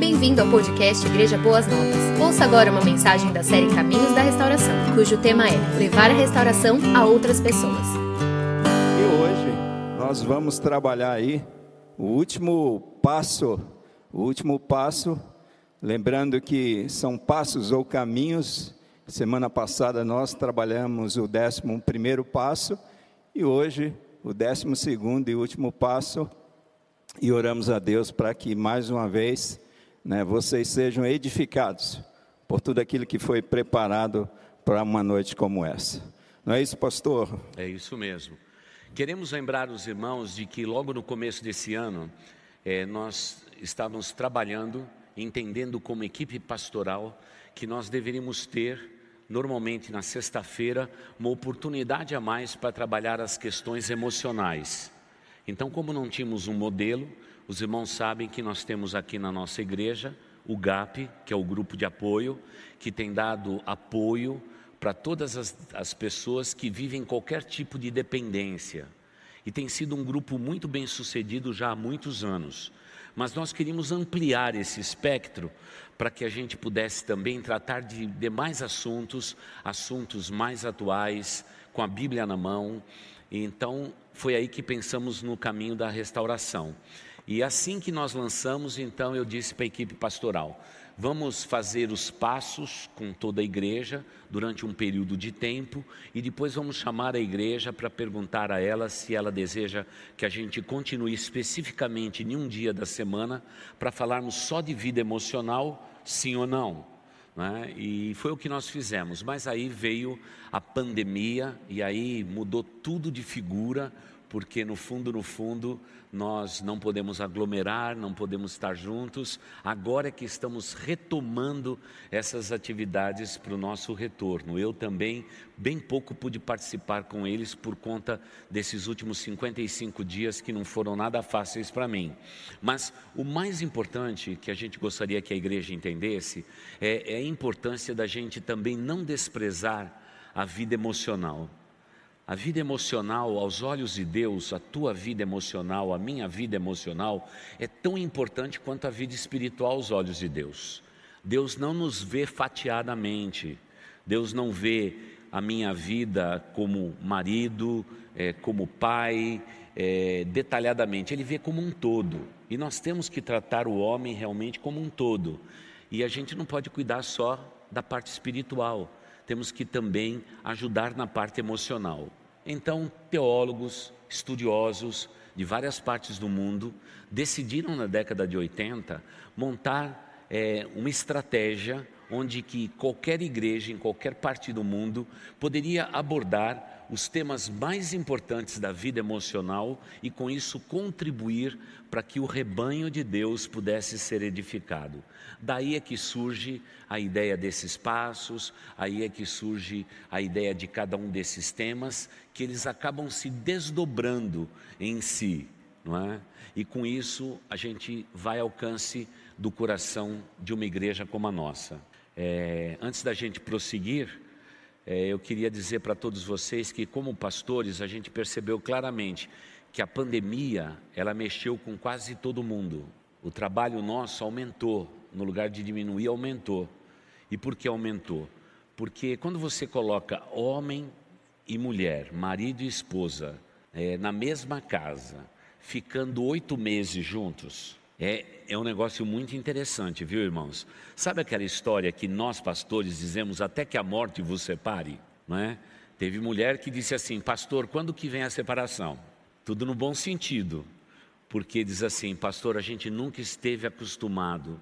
Bem-vindo ao podcast Igreja Boas Novas. Ouça agora uma mensagem da série Caminhos da Restauração, cujo tema é Levar a restauração a outras pessoas. E hoje nós vamos trabalhar aí o último passo, o último passo, lembrando que são passos ou caminhos. Semana passada nós trabalhamos o décimo primeiro passo e hoje o décimo segundo e último passo e oramos a Deus para que mais uma vez né, vocês sejam edificados por tudo aquilo que foi preparado para uma noite como essa. Não é isso, pastor? É isso mesmo. Queremos lembrar os irmãos de que logo no começo desse ano é, nós estávamos trabalhando, entendendo como equipe pastoral que nós deveríamos ter normalmente na sexta-feira uma oportunidade a mais para trabalhar as questões emocionais. Então, como não tínhamos um modelo, os irmãos sabem que nós temos aqui na nossa igreja o GAP, que é o grupo de apoio, que tem dado apoio para todas as, as pessoas que vivem qualquer tipo de dependência. E tem sido um grupo muito bem sucedido já há muitos anos. Mas nós queríamos ampliar esse espectro para que a gente pudesse também tratar de demais assuntos, assuntos mais atuais, com a Bíblia na mão. E então, foi aí que pensamos no caminho da restauração. E assim que nós lançamos, então eu disse para a equipe pastoral: vamos fazer os passos com toda a igreja durante um período de tempo e depois vamos chamar a igreja para perguntar a ela se ela deseja que a gente continue especificamente em um dia da semana para falarmos só de vida emocional, sim ou não. Né? E foi o que nós fizemos. Mas aí veio a pandemia e aí mudou tudo de figura porque no fundo, no fundo, nós não podemos aglomerar, não podemos estar juntos. Agora é que estamos retomando essas atividades para o nosso retorno. Eu também, bem pouco, pude participar com eles por conta desses últimos 55 dias que não foram nada fáceis para mim. Mas o mais importante que a gente gostaria que a igreja entendesse é, é a importância da gente também não desprezar a vida emocional. A vida emocional, aos olhos de Deus, a tua vida emocional, a minha vida emocional, é tão importante quanto a vida espiritual aos olhos de Deus. Deus não nos vê fatiadamente, Deus não vê a minha vida como marido, é, como pai, é, detalhadamente, Ele vê como um todo. E nós temos que tratar o homem realmente como um todo. E a gente não pode cuidar só da parte espiritual, temos que também ajudar na parte emocional. Então, teólogos, estudiosos de várias partes do mundo decidiram na década de 80 montar é, uma estratégia onde que qualquer igreja em qualquer parte do mundo poderia abordar os temas mais importantes da vida emocional e com isso contribuir para que o rebanho de Deus pudesse ser edificado. Daí é que surge a ideia desses passos, aí é que surge a ideia de cada um desses temas, que eles acabam se desdobrando em si, não é? E com isso a gente vai ao alcance do coração de uma igreja como a nossa. É, antes da gente prosseguir, é, eu queria dizer para todos vocês que, como pastores, a gente percebeu claramente que a pandemia ela mexeu com quase todo mundo. O trabalho nosso aumentou, no lugar de diminuir, aumentou. E por que aumentou? Porque quando você coloca homem e mulher, marido e esposa, é, na mesma casa, ficando oito meses juntos, é, é um negócio muito interessante, viu, irmãos? Sabe aquela história que nós pastores dizemos até que a morte vos separe? Não é? Teve mulher que disse assim, pastor, quando que vem a separação? Tudo no bom sentido, porque diz assim, pastor, a gente nunca esteve acostumado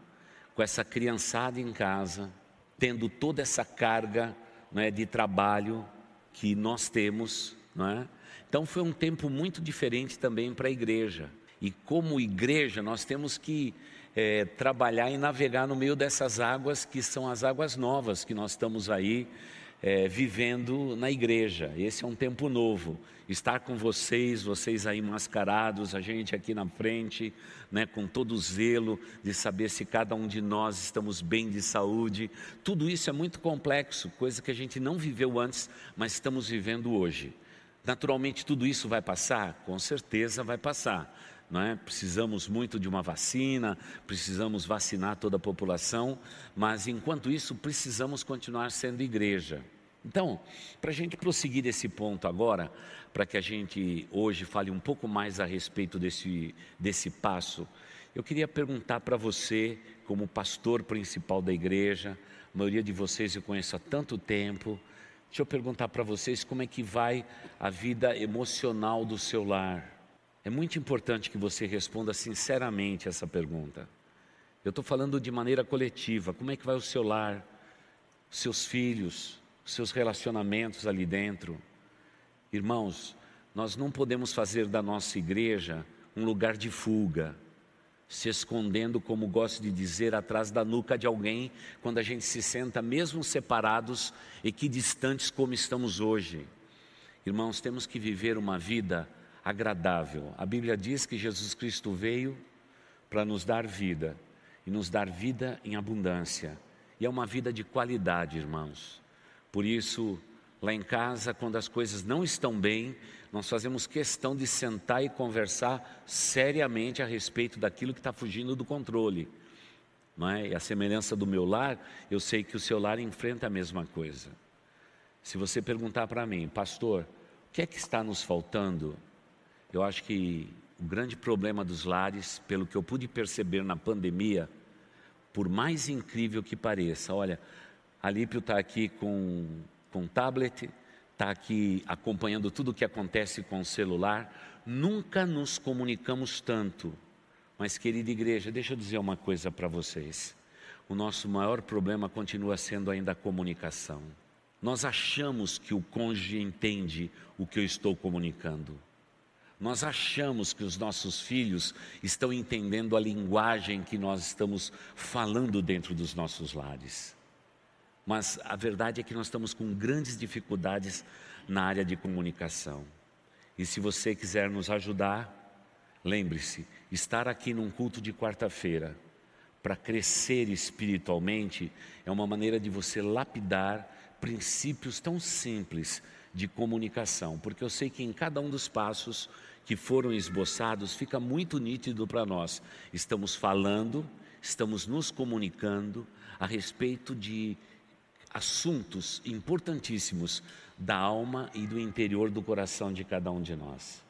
com essa criançada em casa, tendo toda essa carga não é, de trabalho que nós temos, não é? Então foi um tempo muito diferente também para a igreja. E como igreja, nós temos que é, trabalhar e navegar no meio dessas águas que são as águas novas que nós estamos aí é, vivendo na igreja. Esse é um tempo novo. Estar com vocês, vocês aí mascarados, a gente aqui na frente, né, com todo o zelo de saber se cada um de nós estamos bem de saúde. Tudo isso é muito complexo, coisa que a gente não viveu antes, mas estamos vivendo hoje. Naturalmente, tudo isso vai passar? Com certeza vai passar não é? Precisamos muito de uma vacina, precisamos vacinar toda a população, mas enquanto isso precisamos continuar sendo igreja. Então, para a gente prosseguir esse ponto agora, para que a gente hoje fale um pouco mais a respeito desse, desse passo, eu queria perguntar para você, como pastor principal da igreja, a maioria de vocês eu conheço há tanto tempo, deixa eu perguntar para vocês como é que vai a vida emocional do seu lar. É muito importante que você responda sinceramente essa pergunta. Eu estou falando de maneira coletiva. Como é que vai o seu lar, seus filhos, seus relacionamentos ali dentro? Irmãos, nós não podemos fazer da nossa igreja um lugar de fuga, se escondendo, como gosto de dizer, atrás da nuca de alguém, quando a gente se senta, mesmo separados e que distantes como estamos hoje. Irmãos, temos que viver uma vida agradável. A Bíblia diz que Jesus Cristo veio para nos dar vida e nos dar vida em abundância. E é uma vida de qualidade, irmãos. Por isso, lá em casa, quando as coisas não estão bem, nós fazemos questão de sentar e conversar seriamente a respeito daquilo que está fugindo do controle. Não é? E a semelhança do meu lar, eu sei que o seu lar enfrenta a mesma coisa. Se você perguntar para mim, pastor, o que é que está nos faltando? Eu acho que o grande problema dos lares, pelo que eu pude perceber na pandemia, por mais incrível que pareça, olha, Alípio está aqui com, com tablet, está aqui acompanhando tudo o que acontece com o celular, nunca nos comunicamos tanto. Mas, querida igreja, deixa eu dizer uma coisa para vocês. O nosso maior problema continua sendo ainda a comunicação. Nós achamos que o cônjuge entende o que eu estou comunicando. Nós achamos que os nossos filhos estão entendendo a linguagem que nós estamos falando dentro dos nossos lares. Mas a verdade é que nós estamos com grandes dificuldades na área de comunicação. E se você quiser nos ajudar, lembre-se, estar aqui num culto de quarta-feira para crescer espiritualmente é uma maneira de você lapidar princípios tão simples de comunicação, porque eu sei que em cada um dos passos que foram esboçados, fica muito nítido para nós. Estamos falando, estamos nos comunicando a respeito de assuntos importantíssimos da alma e do interior do coração de cada um de nós.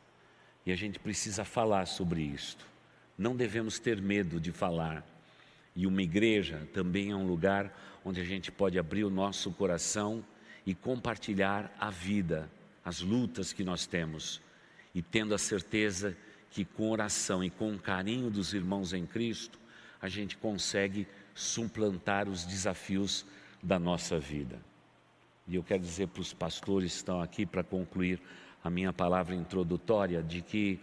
E a gente precisa falar sobre isto. Não devemos ter medo de falar. E uma igreja também é um lugar onde a gente pode abrir o nosso coração e compartilhar a vida, as lutas que nós temos e tendo a certeza que com oração e com o carinho dos irmãos em Cristo, a gente consegue suplantar os desafios da nossa vida. E eu quero dizer para os pastores que estão aqui para concluir a minha palavra introdutória de que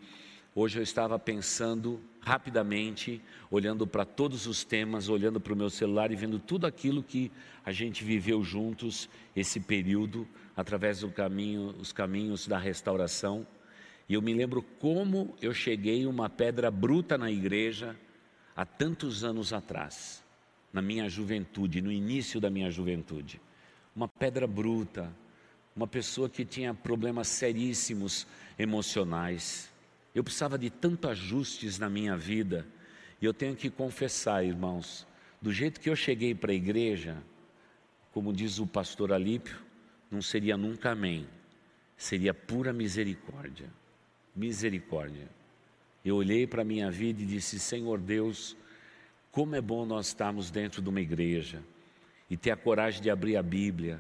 hoje eu estava pensando rapidamente, olhando para todos os temas, olhando para o meu celular e vendo tudo aquilo que a gente viveu juntos esse período através do caminho, os caminhos da restauração. E eu me lembro como eu cheguei uma pedra bruta na igreja há tantos anos atrás, na minha juventude, no início da minha juventude. Uma pedra bruta, uma pessoa que tinha problemas seríssimos emocionais. Eu precisava de tantos ajustes na minha vida. E eu tenho que confessar, irmãos, do jeito que eu cheguei para a igreja, como diz o pastor Alípio, não seria nunca amém, seria pura misericórdia misericórdia. Eu olhei para a minha vida e disse: Senhor Deus, como é bom nós estarmos dentro de uma igreja e ter a coragem de abrir a Bíblia,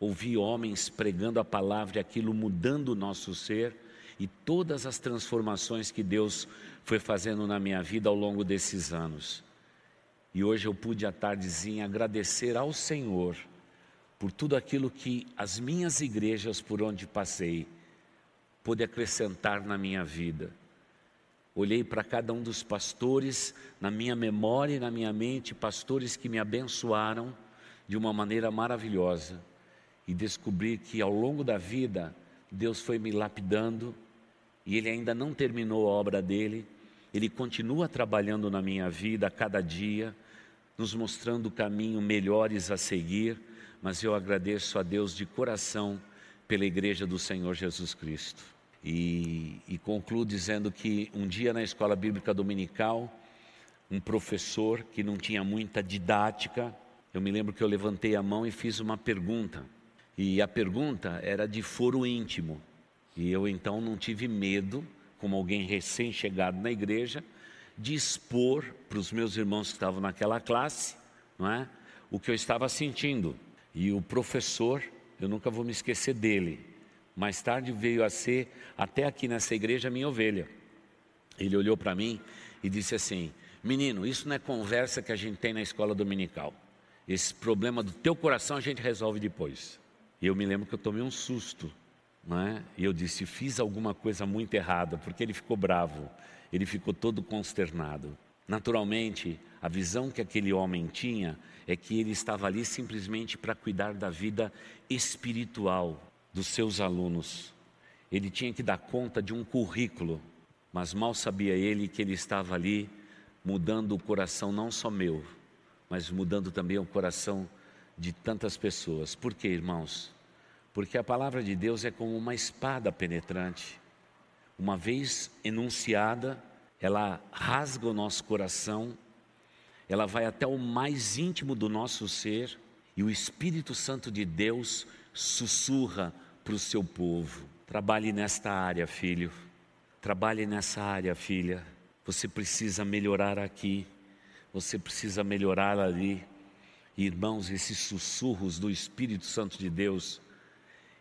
ouvir homens pregando a palavra e aquilo mudando o nosso ser e todas as transformações que Deus foi fazendo na minha vida ao longo desses anos. E hoje eu pude à tardezinha agradecer ao Senhor por tudo aquilo que as minhas igrejas por onde passei pôde acrescentar na minha vida. Olhei para cada um dos pastores, na minha memória e na minha mente, pastores que me abençoaram de uma maneira maravilhosa, e descobri que ao longo da vida, Deus foi me lapidando, e Ele ainda não terminou a obra dele, Ele continua trabalhando na minha vida a cada dia, nos mostrando caminho melhores a seguir, mas eu agradeço a Deus de coração pela igreja do Senhor Jesus Cristo. E, e concluo dizendo que um dia na escola bíblica dominical, um professor que não tinha muita didática, eu me lembro que eu levantei a mão e fiz uma pergunta. E a pergunta era de foro íntimo. E eu então não tive medo, como alguém recém-chegado na igreja, de expor para os meus irmãos que estavam naquela classe, não é? O que eu estava sentindo. E o professor, eu nunca vou me esquecer dele. Mais tarde veio a ser, até aqui nessa igreja, minha ovelha. Ele olhou para mim e disse assim: Menino, isso não é conversa que a gente tem na escola dominical. Esse problema do teu coração a gente resolve depois. E eu me lembro que eu tomei um susto, não é? E eu disse: fiz alguma coisa muito errada, porque ele ficou bravo, ele ficou todo consternado. Naturalmente, a visão que aquele homem tinha é que ele estava ali simplesmente para cuidar da vida espiritual dos seus alunos. Ele tinha que dar conta de um currículo, mas mal sabia ele que ele estava ali mudando o coração não só meu, mas mudando também o coração de tantas pessoas. Por quê, irmãos? Porque a palavra de Deus é como uma espada penetrante. Uma vez enunciada, ela rasga o nosso coração, ela vai até o mais íntimo do nosso ser e o Espírito Santo de Deus sussurra para o seu povo. Trabalhe nesta área, filho. Trabalhe nessa área, filha. Você precisa melhorar aqui. Você precisa melhorar ali. Irmãos, esses sussurros do Espírito Santo de Deus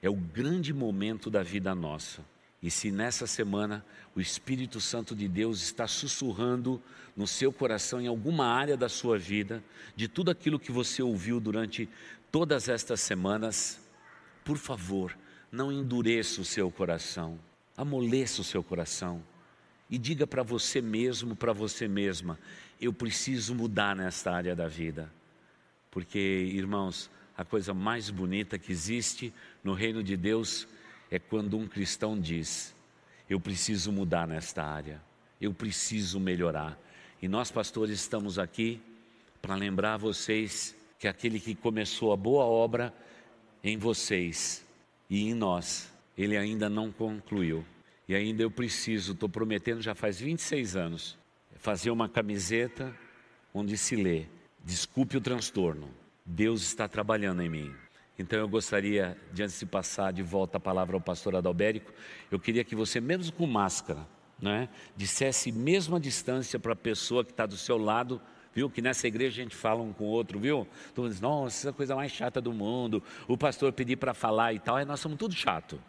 é o grande momento da vida nossa. E se nessa semana o Espírito Santo de Deus está sussurrando no seu coração, em alguma área da sua vida, de tudo aquilo que você ouviu durante todas estas semanas, por favor, não endureça o seu coração, amoleça o seu coração e diga para você mesmo, para você mesma: eu preciso mudar nesta área da vida. Porque, irmãos, a coisa mais bonita que existe no reino de Deus é quando um cristão diz: Eu preciso mudar nesta área, eu preciso melhorar. E nós, pastores, estamos aqui para lembrar vocês que aquele que começou a boa obra em vocês e em nós, ele ainda não concluiu. E ainda eu preciso, estou prometendo já faz 26 anos, fazer uma camiseta onde se lê: Desculpe o transtorno, Deus está trabalhando em mim. Então eu gostaria, de antes de passar de volta a palavra ao pastor Adalbérico, eu queria que você, mesmo com máscara, né, dissesse mesmo a distância para a pessoa que está do seu lado, viu? Que nessa igreja a gente fala um com o outro, viu? Todo mundo diz, nossa, essa é coisa mais chata do mundo, o pastor pedir para falar e tal, aí nós somos tudo chato,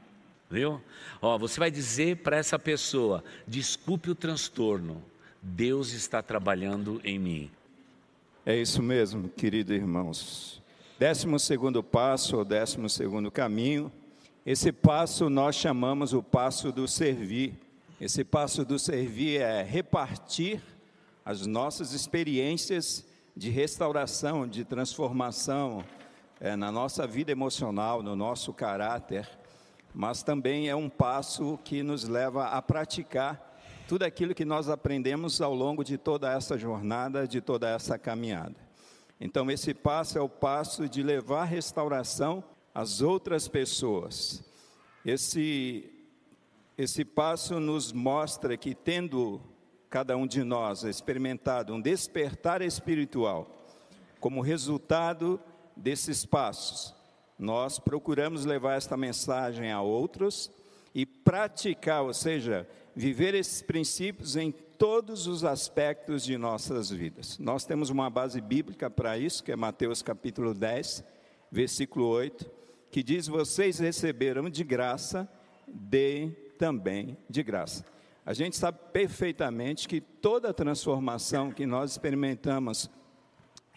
viu? Ó, você vai dizer para essa pessoa, desculpe o transtorno, Deus está trabalhando em mim. É isso mesmo, queridos irmãos. Décimo segundo passo, ou décimo segundo caminho, esse passo nós chamamos o passo do servir. Esse passo do servir é repartir as nossas experiências de restauração, de transformação é, na nossa vida emocional, no nosso caráter, mas também é um passo que nos leva a praticar tudo aquilo que nós aprendemos ao longo de toda essa jornada, de toda essa caminhada. Então, esse passo é o passo de levar restauração às outras pessoas. Esse, esse passo nos mostra que, tendo cada um de nós experimentado um despertar espiritual, como resultado desses passos, nós procuramos levar esta mensagem a outros e praticar, ou seja, viver esses princípios em todos os aspectos de nossas vidas. Nós temos uma base bíblica para isso, que é Mateus capítulo 10, versículo 8, que diz: Vocês receberam de graça, deem também de graça. A gente sabe perfeitamente que toda transformação que nós experimentamos,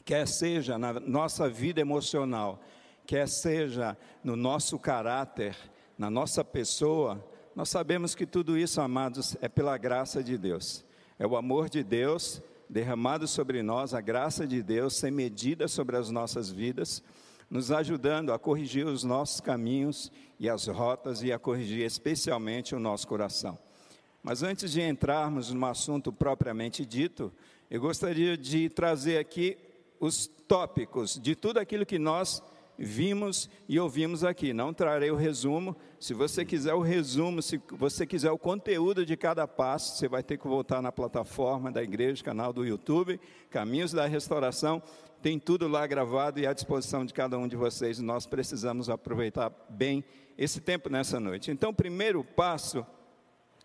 quer seja na nossa vida emocional, quer seja no nosso caráter, na nossa pessoa, nós sabemos que tudo isso, amados, é pela graça de Deus. É o amor de Deus derramado sobre nós, a graça de Deus sem medida sobre as nossas vidas, nos ajudando a corrigir os nossos caminhos e as rotas e a corrigir especialmente o nosso coração. Mas antes de entrarmos no assunto propriamente dito, eu gostaria de trazer aqui os tópicos de tudo aquilo que nós vimos e ouvimos aqui. Não trarei o resumo. Se você quiser o resumo, se você quiser o conteúdo de cada passo, você vai ter que voltar na plataforma da igreja, canal do YouTube, Caminhos da Restauração. Tem tudo lá gravado e à disposição de cada um de vocês. Nós precisamos aproveitar bem esse tempo nessa noite. Então, primeiro passo,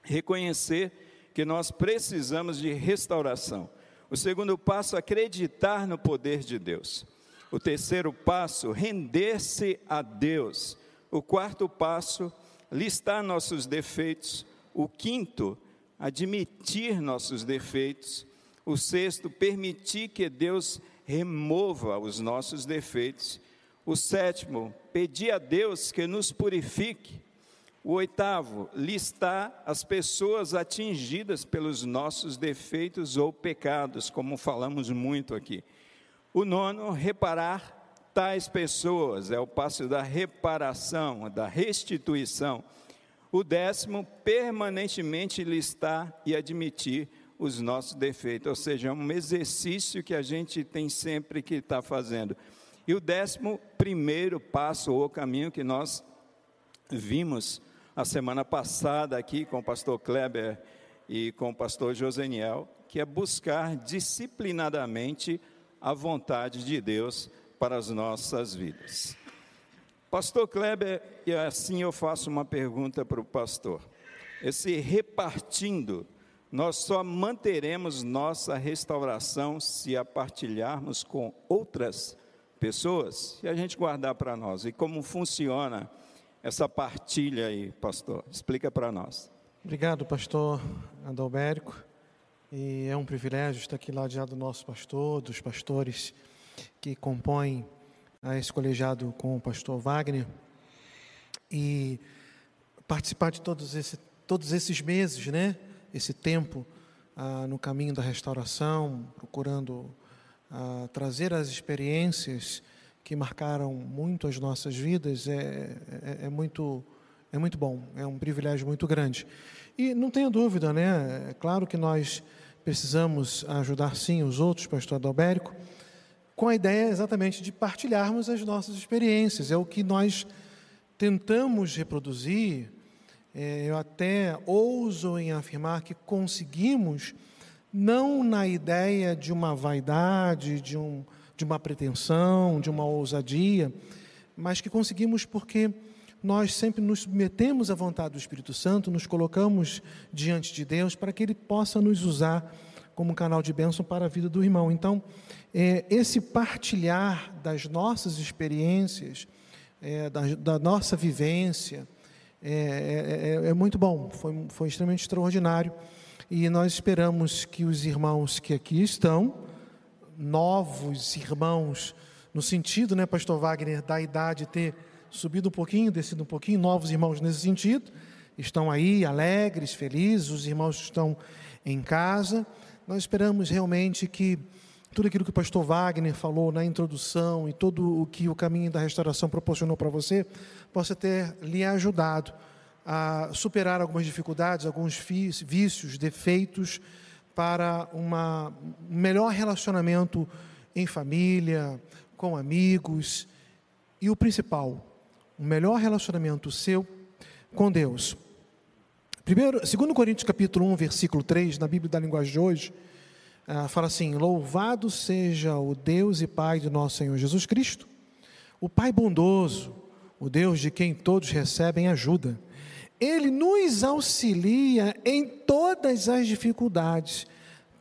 reconhecer que nós precisamos de restauração. O segundo passo, acreditar no poder de Deus. O terceiro passo, render-se a Deus. O quarto passo, listar nossos defeitos. O quinto, admitir nossos defeitos. O sexto, permitir que Deus remova os nossos defeitos. O sétimo, pedir a Deus que nos purifique. O oitavo, listar as pessoas atingidas pelos nossos defeitos ou pecados, como falamos muito aqui. O nono, reparar tais pessoas, é o passo da reparação, da restituição. O décimo, permanentemente listar e admitir os nossos defeitos, ou seja, é um exercício que a gente tem sempre que estar tá fazendo. E o décimo primeiro passo ou caminho que nós vimos a semana passada aqui com o pastor Kleber e com o pastor Joseniel, que é buscar disciplinadamente a vontade de Deus para as nossas vidas. Pastor Kleber, e assim eu faço uma pergunta para o pastor. Esse repartindo, nós só manteremos nossa restauração se a partilharmos com outras pessoas, se a gente guardar para nós. E como funciona essa partilha aí, pastor? Explica para nós. Obrigado, pastor Adalbérico. E é um privilégio estar aqui lá do nosso pastor, dos pastores que compõem esse colegiado com o pastor Wagner. E participar de todos, esse, todos esses meses, né? Esse tempo ah, no caminho da restauração, procurando ah, trazer as experiências que marcaram muito as nossas vidas, é, é, é muito é muito bom, é um privilégio muito grande. E não tenha dúvida, né? É claro que nós precisamos ajudar sim os outros, pastor Adalbérico, com a ideia exatamente de partilharmos as nossas experiências. É o que nós tentamos reproduzir. É, eu até ouso em afirmar que conseguimos, não na ideia de uma vaidade, de, um, de uma pretensão, de uma ousadia, mas que conseguimos porque nós sempre nos submetemos à vontade do Espírito Santo, nos colocamos diante de Deus para que Ele possa nos usar como um canal de bênção para a vida do irmão. Então, é, esse partilhar das nossas experiências, é, da, da, nossa vivência, é, é, é, é muito bom, foi, foi extremamente extraordinário. E nós esperamos que os irmãos que aqui estão, novos irmãos, no sentido, né, Pastor Wagner, da idade ter subido um pouquinho, descido um pouquinho, novos irmãos nesse sentido, estão aí alegres, felizes, os irmãos estão em casa. Nós esperamos realmente que tudo aquilo que o pastor Wagner falou na introdução e todo o que o caminho da restauração proporcionou para você possa ter lhe ajudado a superar algumas dificuldades, alguns vícios, defeitos para um melhor relacionamento em família, com amigos e o principal, um melhor relacionamento seu com Deus. Primeiro, 2 Coríntios capítulo 1, versículo 3, na Bíblia da linguagem de hoje, ah, fala assim: Louvado seja o Deus e Pai de nosso Senhor Jesus Cristo, o Pai bondoso, o Deus de quem todos recebem ajuda. Ele nos auxilia em todas as dificuldades,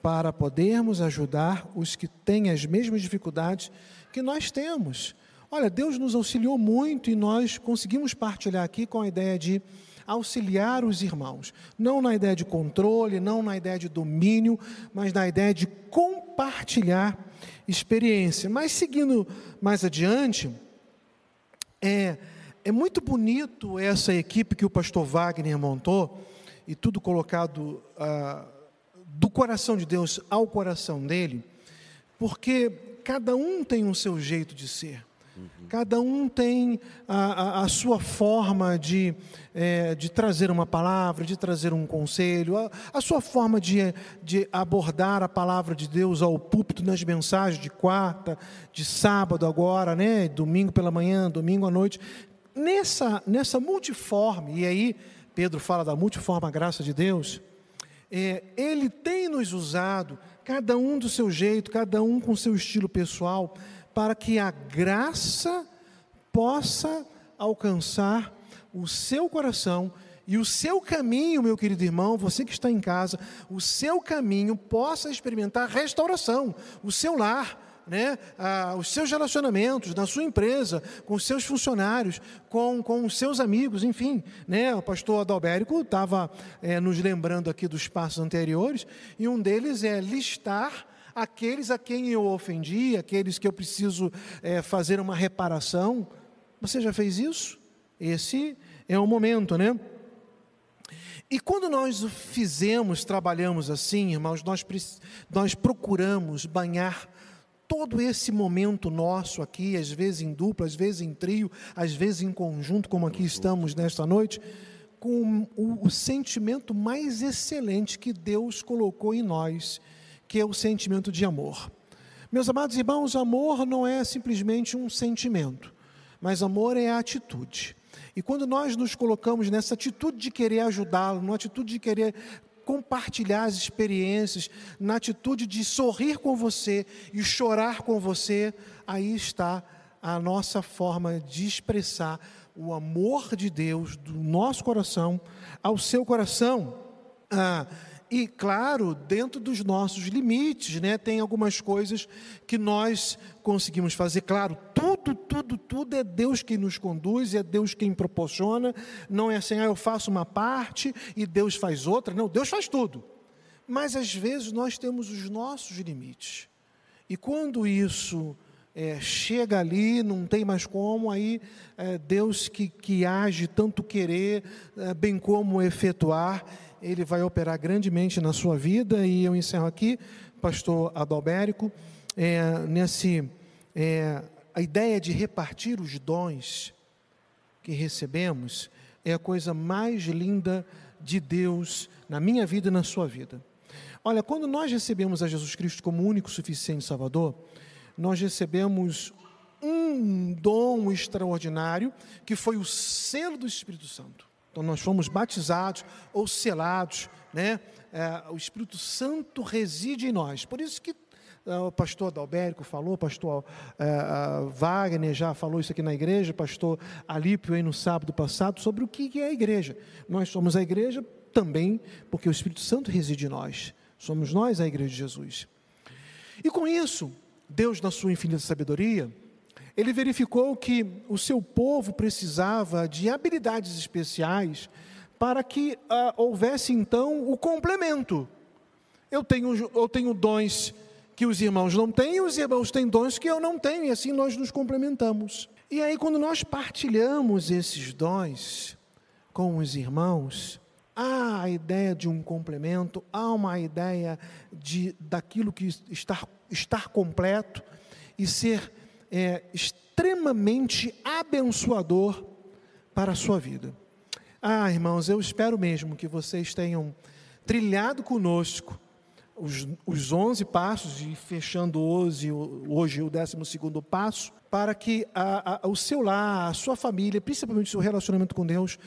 para podermos ajudar os que têm as mesmas dificuldades que nós temos. Olha, Deus nos auxiliou muito e nós conseguimos partilhar aqui com a ideia de auxiliar os irmãos, não na ideia de controle, não na ideia de domínio, mas na ideia de compartilhar experiência. Mas seguindo mais adiante, é, é muito bonito essa equipe que o pastor Wagner montou e tudo colocado ah, do coração de Deus ao coração dele, porque cada um tem o seu jeito de ser. Cada um tem a, a, a sua forma de, é, de trazer uma palavra, de trazer um conselho, a, a, sua forma de, de abordar a palavra de Deus ao púlpito nas mensagens de quarta, de sábado agora, né? domingo pela manhã, domingo à noite. Nessa, nessa multiforme, e aí Pedro fala da multiforme graça de Deus, é, ele tem nos usado, cada um do seu jeito, cada um com seu estilo pessoal, para que a graça possa alcançar o seu coração e o seu caminho, meu querido irmão, você que está em casa, o seu caminho possa experimentar restauração, o seu lar, né, os seus relacionamentos, na sua empresa, com os seus funcionários, com, com os seus amigos, enfim. Né, o pastor Adalbérico estava é, nos lembrando aqui dos passos anteriores, e um deles é listar aqueles a quem eu ofendi, aqueles que eu preciso é, fazer uma reparação. Você já fez isso? Esse é o momento, né? E quando nós fizemos, trabalhamos assim, irmãos, nós, nós procuramos banhar todo esse momento nosso aqui, às vezes em dupla, às vezes em trio, às vezes em conjunto, como aqui estamos nesta noite, com o, o sentimento mais excelente que Deus colocou em nós, que é o sentimento de amor. Meus amados irmãos, amor não é simplesmente um sentimento, mas amor é a atitude. E quando nós nos colocamos nessa atitude de querer ajudá-lo, numa atitude de querer compartilhar as experiências, na atitude de sorrir com você e chorar com você, aí está a nossa forma de expressar o amor de Deus do nosso coração ao seu coração. Ah, e claro, dentro dos nossos limites, né? Tem algumas coisas que nós conseguimos fazer. Claro, tudo, tudo, tudo é Deus quem nos conduz, é Deus quem proporciona. Não é assim, ah, eu faço uma parte e Deus faz outra. Não, Deus faz tudo. Mas às vezes nós temos os nossos limites. E quando isso é, chega ali, não tem mais como, aí é, Deus que, que age tanto querer, é, bem como efetuar, ele vai operar grandemente na sua vida. E eu encerro aqui, pastor Adalbérico, nesse, a ideia de repartir os dons que recebemos é a coisa mais linda de Deus na minha vida e na sua vida. Olha, quando nós recebemos a Jesus Cristo como único suficiente Salvador, nós recebemos um dom extraordinário que foi o selo do Espírito Santo. Então, nós fomos batizados ou selados, né? É, o Espírito Santo reside em nós. Por isso que o pastor Adalberico falou, o pastor é, Wagner já falou isso aqui na igreja, o pastor Alípio aí no sábado passado, sobre o que é a igreja. Nós somos a igreja também porque o Espírito Santo reside em nós. Somos nós a igreja de Jesus. E com isso, Deus, na sua infinita sabedoria, ele verificou que o seu povo precisava de habilidades especiais para que ah, houvesse então o complemento. Eu tenho, eu tenho dons que os irmãos não têm, os irmãos têm dons que eu não tenho, e assim nós nos complementamos. E aí, quando nós partilhamos esses dons com os irmãos, há a ideia de um complemento, há uma ideia de daquilo que estar, estar completo e ser é, extremamente abençoador para a sua vida. Ah, irmãos, eu espero mesmo que vocês tenham trilhado conosco os, os 11 passos e fechando hoje, hoje o 12 passo, para que a, a, o seu lar, a sua família, principalmente o seu relacionamento com Deus,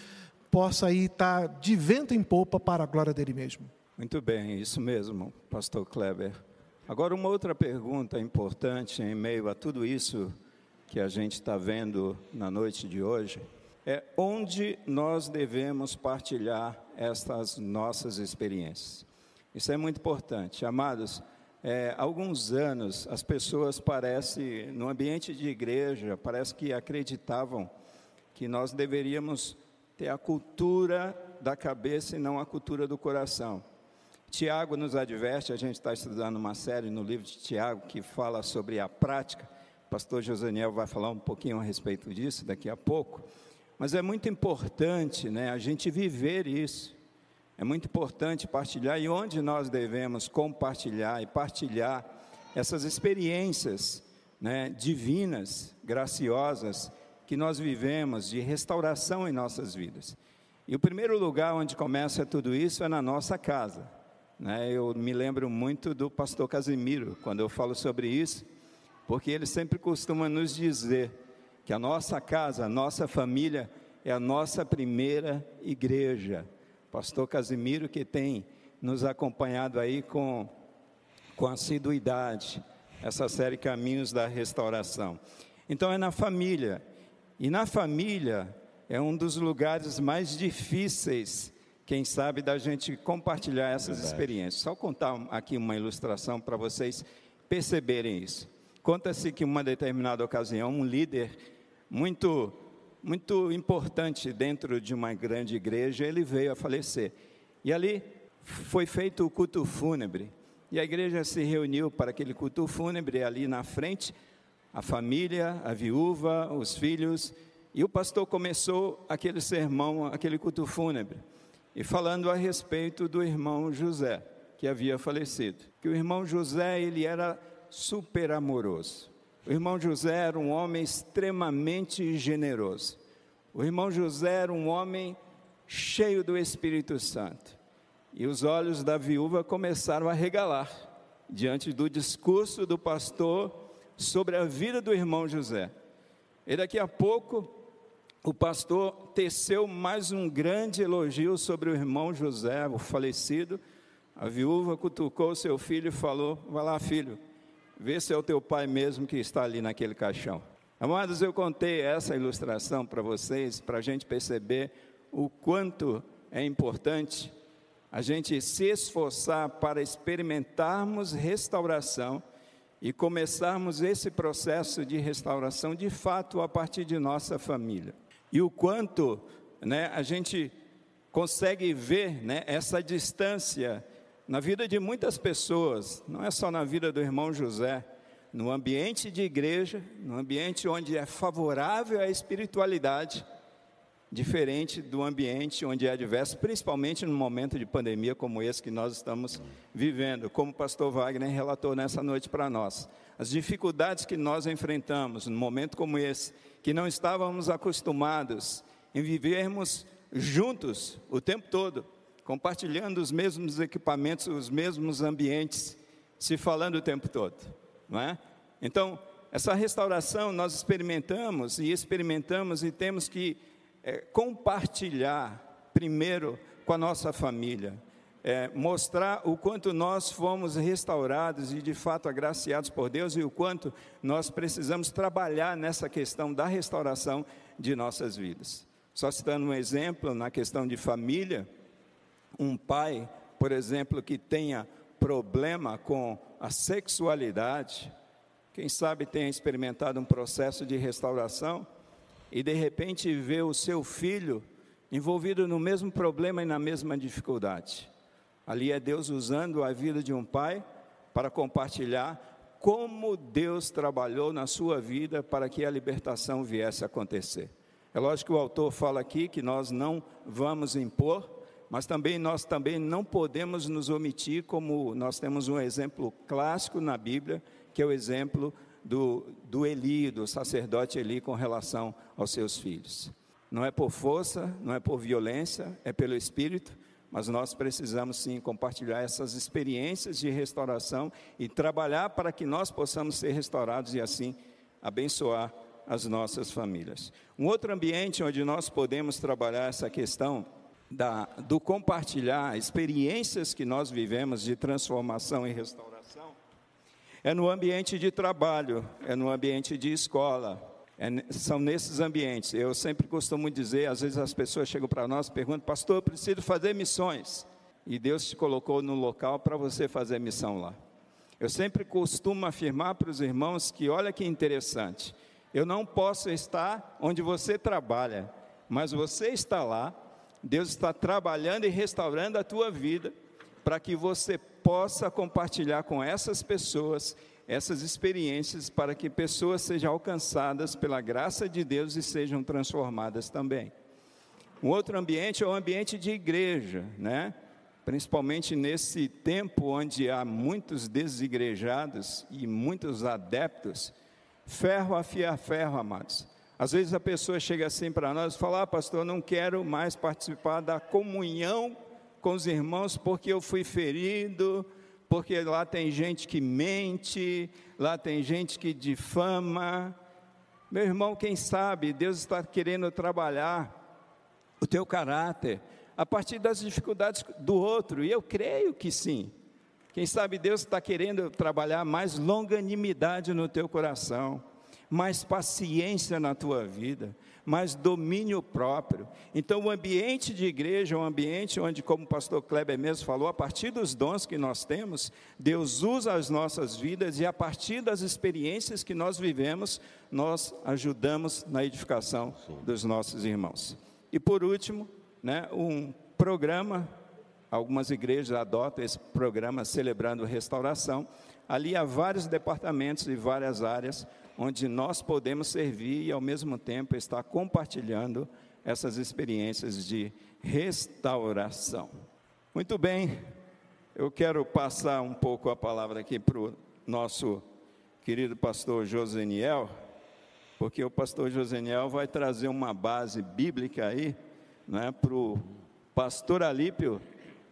possa aí estar de vento em popa para a glória dele mesmo. Muito bem, isso mesmo, pastor Kleber. Agora, uma outra pergunta importante em meio a tudo isso que a gente está vendo na noite de hoje é onde nós devemos partilhar estas nossas experiências. Isso é muito importante. Amados, é, há alguns anos as pessoas parecem, no ambiente de igreja, parece que acreditavam que nós deveríamos ter a cultura da cabeça e não a cultura do coração. Tiago nos adverte, a gente está estudando uma série no livro de Tiago que fala sobre a prática. O pastor Josaniel vai falar um pouquinho a respeito disso daqui a pouco. Mas é muito importante né, a gente viver isso. É muito importante partilhar e onde nós devemos compartilhar e partilhar essas experiências né, divinas, graciosas, que nós vivemos de restauração em nossas vidas. E o primeiro lugar onde começa tudo isso é na nossa casa. Né? Eu me lembro muito do pastor Casimiro, quando eu falo sobre isso, porque ele sempre costuma nos dizer que a nossa casa, a nossa família, é a nossa primeira igreja. Pastor Casimiro, que tem nos acompanhado aí com, com assiduidade, essa série Caminhos da Restauração. Então, é na família. E na família é um dos lugares mais difíceis, quem sabe, da gente compartilhar essas Verdade. experiências. Só contar aqui uma ilustração para vocês perceberem isso. Conta-se que, em uma determinada ocasião, um líder muito muito importante dentro de uma grande igreja, ele veio a falecer. E ali foi feito o culto fúnebre. E a igreja se reuniu para aquele culto fúnebre ali na frente, a família, a viúva, os filhos, e o pastor começou aquele sermão, aquele culto fúnebre, e falando a respeito do irmão José, que havia falecido. Que o irmão José, ele era super amoroso. O irmão José era um homem extremamente generoso. O irmão José era um homem cheio do Espírito Santo. E os olhos da viúva começaram a regalar diante do discurso do pastor sobre a vida do irmão José. E daqui a pouco, o pastor teceu mais um grande elogio sobre o irmão José, o falecido. A viúva cutucou seu filho e falou: Vai lá, filho, Vê se é o teu pai mesmo que está ali naquele caixão. Amados, eu contei essa ilustração para vocês, para a gente perceber o quanto é importante a gente se esforçar para experimentarmos restauração e começarmos esse processo de restauração de fato a partir de nossa família. E o quanto né, a gente consegue ver né, essa distância na vida de muitas pessoas, não é só na vida do irmão José, no ambiente de igreja, no ambiente onde é favorável à espiritualidade, diferente do ambiente onde é adverso, principalmente no momento de pandemia como esse que nós estamos vivendo, como o pastor Wagner relatou nessa noite para nós. As dificuldades que nós enfrentamos num momento como esse, que não estávamos acostumados em vivermos juntos o tempo todo, compartilhando os mesmos equipamentos, os mesmos ambientes, se falando o tempo todo, não é? Então, essa restauração nós experimentamos e experimentamos e temos que é, compartilhar primeiro com a nossa família, é, mostrar o quanto nós fomos restaurados e de fato agraciados por Deus e o quanto nós precisamos trabalhar nessa questão da restauração de nossas vidas. Só citando um exemplo na questão de família, um pai, por exemplo, que tenha problema com a sexualidade, quem sabe tenha experimentado um processo de restauração e de repente vê o seu filho envolvido no mesmo problema e na mesma dificuldade. Ali é Deus usando a vida de um pai para compartilhar como Deus trabalhou na sua vida para que a libertação viesse a acontecer. É lógico que o autor fala aqui que nós não vamos impor mas também nós também não podemos nos omitir, como nós temos um exemplo clássico na Bíblia, que é o exemplo do, do Eli, do sacerdote Eli, com relação aos seus filhos. Não é por força, não é por violência, é pelo Espírito, mas nós precisamos sim compartilhar essas experiências de restauração e trabalhar para que nós possamos ser restaurados e assim abençoar as nossas famílias. Um outro ambiente onde nós podemos trabalhar essa questão da, do compartilhar experiências que nós vivemos de transformação e restauração é no ambiente de trabalho, é no ambiente de escola, é, são nesses ambientes. Eu sempre costumo dizer, às vezes as pessoas chegam para nós e perguntam, pastor, eu preciso fazer missões. E Deus te colocou no local para você fazer missão lá. Eu sempre costumo afirmar para os irmãos que, olha que interessante, eu não posso estar onde você trabalha, mas você está lá Deus está trabalhando e restaurando a tua vida para que você possa compartilhar com essas pessoas essas experiências para que pessoas sejam alcançadas pela graça de Deus e sejam transformadas também. Um outro ambiente é o ambiente de igreja, né? Principalmente nesse tempo onde há muitos desigrejados e muitos adeptos, Ferro afia ferro, amados. Às vezes a pessoa chega assim para nós e fala: ah, pastor, não quero mais participar da comunhão com os irmãos porque eu fui ferido, porque lá tem gente que mente, lá tem gente que difama. Meu irmão, quem sabe Deus está querendo trabalhar o teu caráter a partir das dificuldades do outro, e eu creio que sim. Quem sabe Deus está querendo trabalhar mais longanimidade no teu coração mais paciência na tua vida, mais domínio próprio. Então, o ambiente de igreja é um ambiente onde, como o pastor Kleber mesmo falou, a partir dos dons que nós temos, Deus usa as nossas vidas e a partir das experiências que nós vivemos, nós ajudamos na edificação dos nossos irmãos. E por último, né, um programa, algumas igrejas adotam esse programa celebrando restauração. Ali há vários departamentos e várias áreas onde nós podemos servir e ao mesmo tempo estar compartilhando essas experiências de restauração. Muito bem, eu quero passar um pouco a palavra aqui para o nosso querido pastor Joseniel, porque o pastor Joseniel vai trazer uma base bíblica aí, né, para o pastor Alípio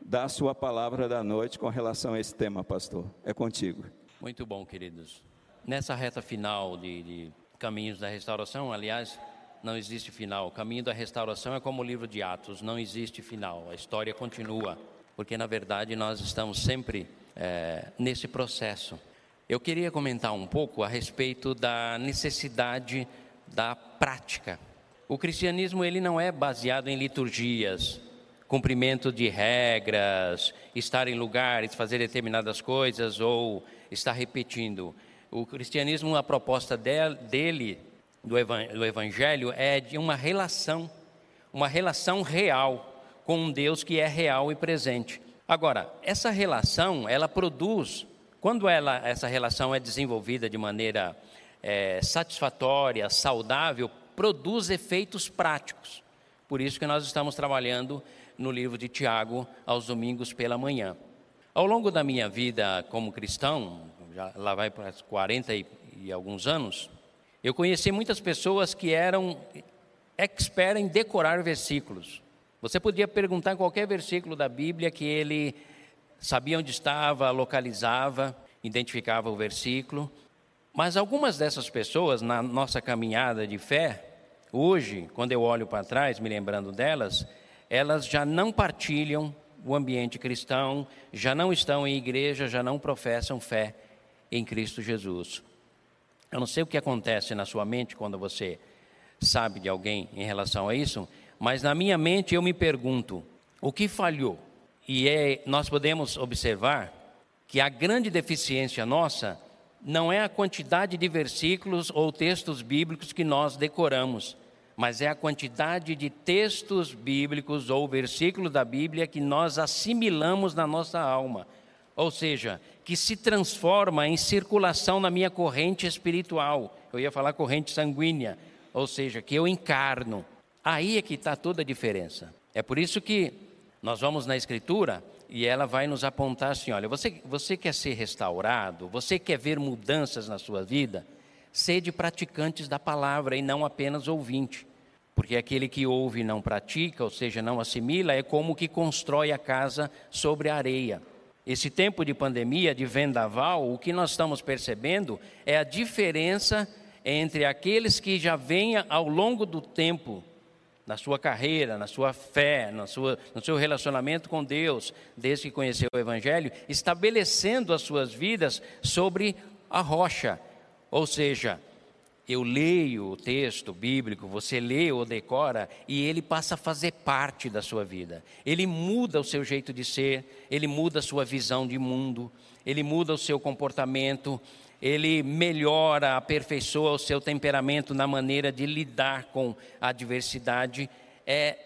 dar a sua palavra da noite com relação a esse tema, pastor. É contigo. Muito bom, queridos. Nessa reta final de, de Caminhos da Restauração, aliás, não existe final. O caminho da restauração é como o livro de Atos, não existe final. A história continua, porque na verdade nós estamos sempre é, nesse processo. Eu queria comentar um pouco a respeito da necessidade da prática. O cristianismo ele não é baseado em liturgias, cumprimento de regras, estar em lugares, fazer determinadas coisas ou estar repetindo. O cristianismo, a proposta dele, do evangelho, é de uma relação, uma relação real com um Deus que é real e presente. Agora, essa relação, ela produz, quando ela, essa relação é desenvolvida de maneira é, satisfatória, saudável, produz efeitos práticos. Por isso que nós estamos trabalhando no livro de Tiago aos domingos pela manhã. Ao longo da minha vida como cristão, já lá vai para 40 e, e alguns anos, eu conheci muitas pessoas que eram expert em decorar versículos. Você podia perguntar qualquer versículo da Bíblia que ele sabia onde estava, localizava, identificava o versículo. Mas algumas dessas pessoas, na nossa caminhada de fé, hoje, quando eu olho para trás, me lembrando delas, elas já não partilham o ambiente cristão, já não estão em igreja, já não professam fé em Cristo Jesus. Eu não sei o que acontece na sua mente quando você sabe de alguém em relação a isso, mas na minha mente eu me pergunto: o que falhou? E é, nós podemos observar que a grande deficiência nossa não é a quantidade de versículos ou textos bíblicos que nós decoramos, mas é a quantidade de textos bíblicos ou versículos da Bíblia que nós assimilamos na nossa alma. Ou seja, que se transforma em circulação na minha corrente espiritual. Eu ia falar corrente sanguínea, ou seja, que eu encarno. Aí é que está toda a diferença. É por isso que nós vamos na Escritura e ela vai nos apontar assim: olha, você, você quer ser restaurado, você quer ver mudanças na sua vida, sede praticantes da palavra e não apenas ouvinte. Porque aquele que ouve e não pratica, ou seja, não assimila, é como que constrói a casa sobre a areia. Esse tempo de pandemia, de vendaval, o que nós estamos percebendo é a diferença entre aqueles que já vêm ao longo do tempo, na sua carreira, na sua fé, na sua, no seu relacionamento com Deus, desde que conheceu o Evangelho, estabelecendo as suas vidas sobre a rocha, ou seja, eu leio o texto bíblico, você lê ou decora, e ele passa a fazer parte da sua vida. Ele muda o seu jeito de ser, ele muda a sua visão de mundo, ele muda o seu comportamento, ele melhora, aperfeiçoa o seu temperamento na maneira de lidar com a adversidade. É,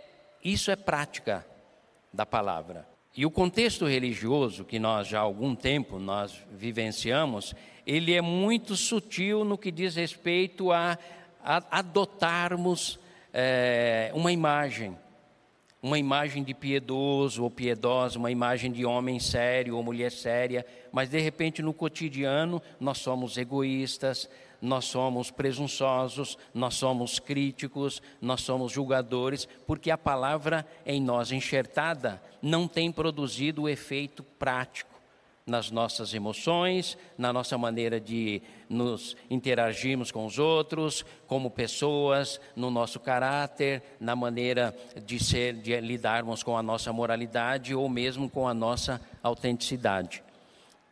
isso é prática da palavra. E o contexto religioso que nós já há algum tempo nós vivenciamos, ele é muito sutil no que diz respeito a, a adotarmos é, uma imagem. uma imagem de piedoso ou piedosa, uma imagem de homem sério ou mulher séria, mas de repente no cotidiano nós somos egoístas, nós somos presunçosos, nós somos críticos, nós somos julgadores, porque a palavra em nós enxertada não tem produzido o efeito prático nas nossas emoções, na nossa maneira de nos interagirmos com os outros, como pessoas, no nosso caráter, na maneira de ser, de lidarmos com a nossa moralidade ou mesmo com a nossa autenticidade.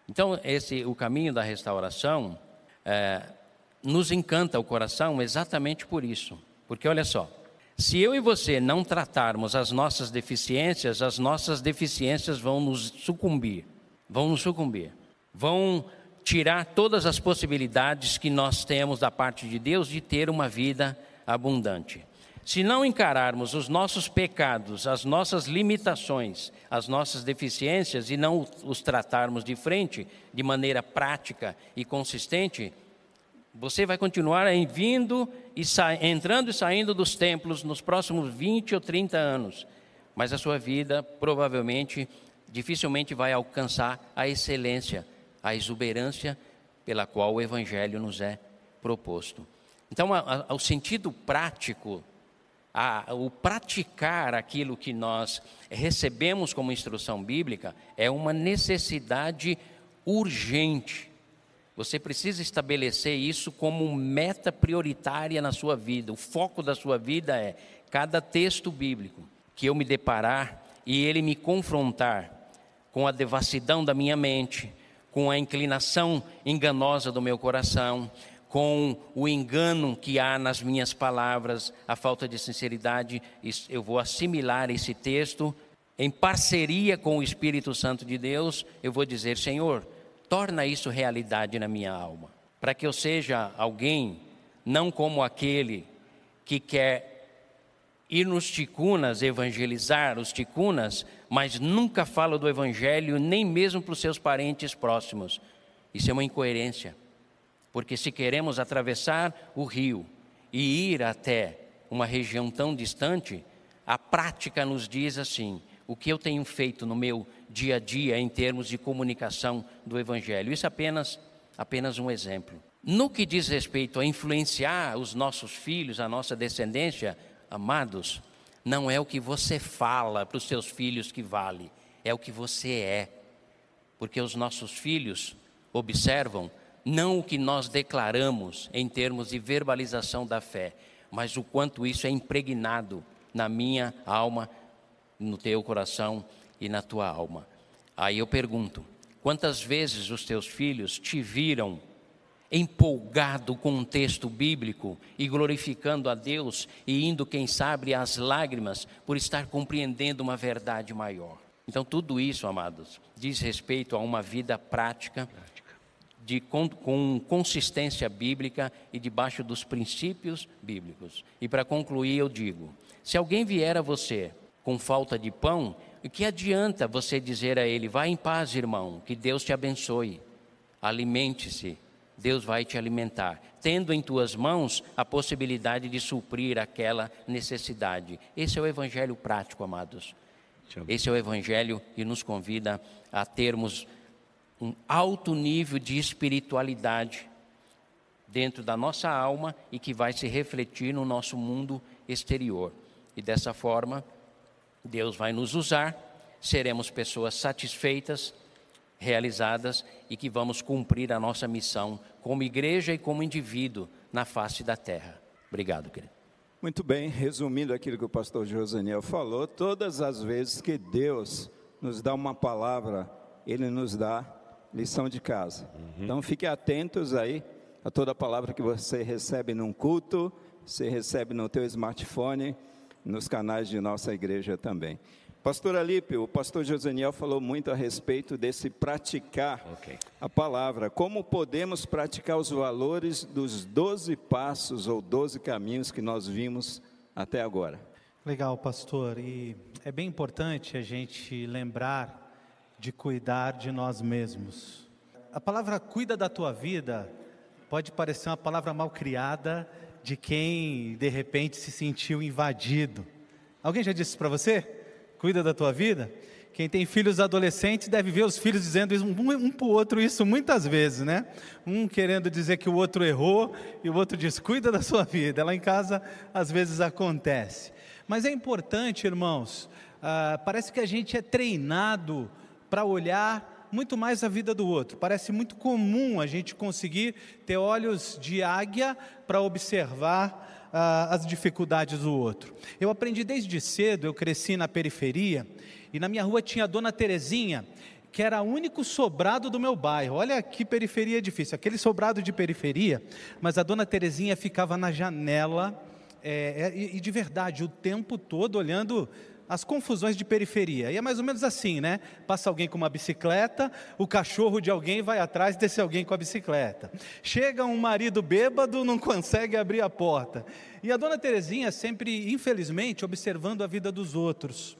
Então, esse o caminho da restauração é, nos encanta o coração exatamente por isso. Porque olha só, se eu e você não tratarmos as nossas deficiências, as nossas deficiências vão nos sucumbir, vão nos sucumbir, vão tirar todas as possibilidades que nós temos da parte de Deus de ter uma vida abundante. Se não encararmos os nossos pecados, as nossas limitações, as nossas deficiências e não os tratarmos de frente, de maneira prática e consistente, você vai continuar vindo e entrando e saindo dos templos nos próximos 20 ou 30 anos, mas a sua vida provavelmente, dificilmente vai alcançar a excelência, a exuberância pela qual o Evangelho nos é proposto. Então, a, a, o sentido prático, a, o praticar aquilo que nós recebemos como instrução bíblica, é uma necessidade urgente você precisa estabelecer isso como meta prioritária na sua vida. O foco da sua vida é cada texto bíblico que eu me deparar e ele me confrontar com a devassidão da minha mente, com a inclinação enganosa do meu coração, com o engano que há nas minhas palavras, a falta de sinceridade, eu vou assimilar esse texto em parceria com o Espírito Santo de Deus, eu vou dizer, Senhor, torna isso realidade na minha alma, para que eu seja alguém não como aquele que quer ir nos ticunas evangelizar os ticunas, mas nunca fala do evangelho nem mesmo para os seus parentes próximos. Isso é uma incoerência. Porque se queremos atravessar o rio e ir até uma região tão distante, a prática nos diz assim: o que eu tenho feito no meu dia a dia em termos de comunicação do Evangelho. Isso é apenas, apenas um exemplo. No que diz respeito a influenciar os nossos filhos, a nossa descendência, amados, não é o que você fala para os seus filhos que vale, é o que você é. Porque os nossos filhos observam não o que nós declaramos em termos de verbalização da fé, mas o quanto isso é impregnado na minha alma, no teu coração e na tua alma. Aí eu pergunto: quantas vezes os teus filhos te viram empolgado com um texto bíblico e glorificando a Deus e indo, quem sabe, às lágrimas por estar compreendendo uma verdade maior? Então, tudo isso, amados, diz respeito a uma vida prática, de, com, com consistência bíblica e debaixo dos princípios bíblicos. E para concluir, eu digo: se alguém vier a você com falta de pão, o que adianta você dizer a ele: vá em paz, irmão, que Deus te abençoe, alimente-se, Deus vai te alimentar, tendo em tuas mãos a possibilidade de suprir aquela necessidade. Esse é o evangelho prático, amados. Esse é o evangelho que nos convida a termos um alto nível de espiritualidade dentro da nossa alma e que vai se refletir no nosso mundo exterior. E dessa forma, Deus vai nos usar, seremos pessoas satisfeitas, realizadas e que vamos cumprir a nossa missão como igreja e como indivíduo na face da terra. Obrigado, querido. Muito bem, resumindo aquilo que o pastor Josaniel falou, todas as vezes que Deus nos dá uma palavra, Ele nos dá lição de casa. Uhum. Então fiquem atentos aí a toda a palavra que você recebe num culto, você recebe no teu smartphone, nos canais de nossa igreja também. Pastor Alipe, o pastor Joseniel falou muito a respeito desse praticar okay. a palavra. Como podemos praticar os valores dos 12 passos ou 12 caminhos que nós vimos até agora? Legal, pastor. E é bem importante a gente lembrar de cuidar de nós mesmos. A palavra cuida da tua vida pode parecer uma palavra mal criada de quem de repente se sentiu invadido. Alguém já disse para você? Cuida da tua vida? Quem tem filhos adolescentes deve ver os filhos dizendo um, um para o outro isso muitas vezes, né? Um querendo dizer que o outro errou e o outro diz: cuida da sua vida. Lá em casa, às vezes acontece. Mas é importante, irmãos, ah, parece que a gente é treinado para olhar muito mais a vida do outro. Parece muito comum a gente conseguir ter olhos de águia para observar ah, as dificuldades do outro. Eu aprendi desde cedo, eu cresci na periferia e na minha rua tinha a dona Terezinha, que era o único sobrado do meu bairro. Olha que periferia difícil, aquele sobrado de periferia, mas a dona Terezinha ficava na janela, é, é, e de verdade, o tempo todo olhando as confusões de periferia. E é mais ou menos assim, né? Passa alguém com uma bicicleta, o cachorro de alguém vai atrás desse alguém com a bicicleta. Chega um marido bêbado, não consegue abrir a porta. E a dona Terezinha sempre, infelizmente, observando a vida dos outros.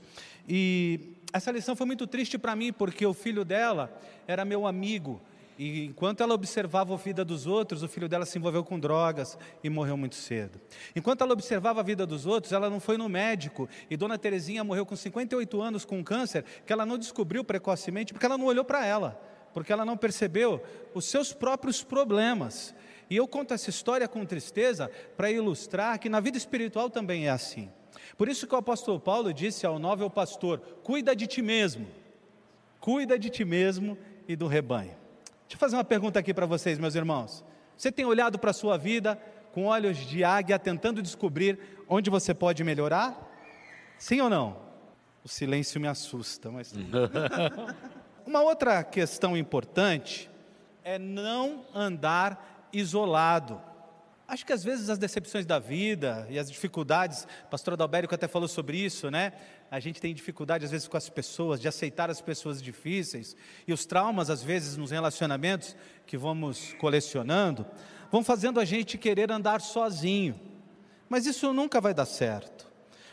E essa lição foi muito triste para mim, porque o filho dela era meu amigo. E enquanto ela observava a vida dos outros, o filho dela se envolveu com drogas e morreu muito cedo. Enquanto ela observava a vida dos outros, ela não foi no médico. E Dona Terezinha morreu com 58 anos com câncer, que ela não descobriu precocemente, porque ela não olhou para ela, porque ela não percebeu os seus próprios problemas. E eu conto essa história com tristeza para ilustrar que na vida espiritual também é assim. Por isso que o apóstolo Paulo disse ao novel pastor: cuida de ti mesmo, cuida de ti mesmo e do rebanho. Deixa eu fazer uma pergunta aqui para vocês, meus irmãos. Você tem olhado para a sua vida com olhos de águia, tentando descobrir onde você pode melhorar? Sim ou não? O silêncio me assusta, mas. uma outra questão importante é não andar isolado. Acho que às vezes as decepções da vida e as dificuldades, o pastor Adalberico até falou sobre isso, né? A gente tem dificuldade às vezes com as pessoas, de aceitar as pessoas difíceis, e os traumas às vezes nos relacionamentos que vamos colecionando, vão fazendo a gente querer andar sozinho. Mas isso nunca vai dar certo.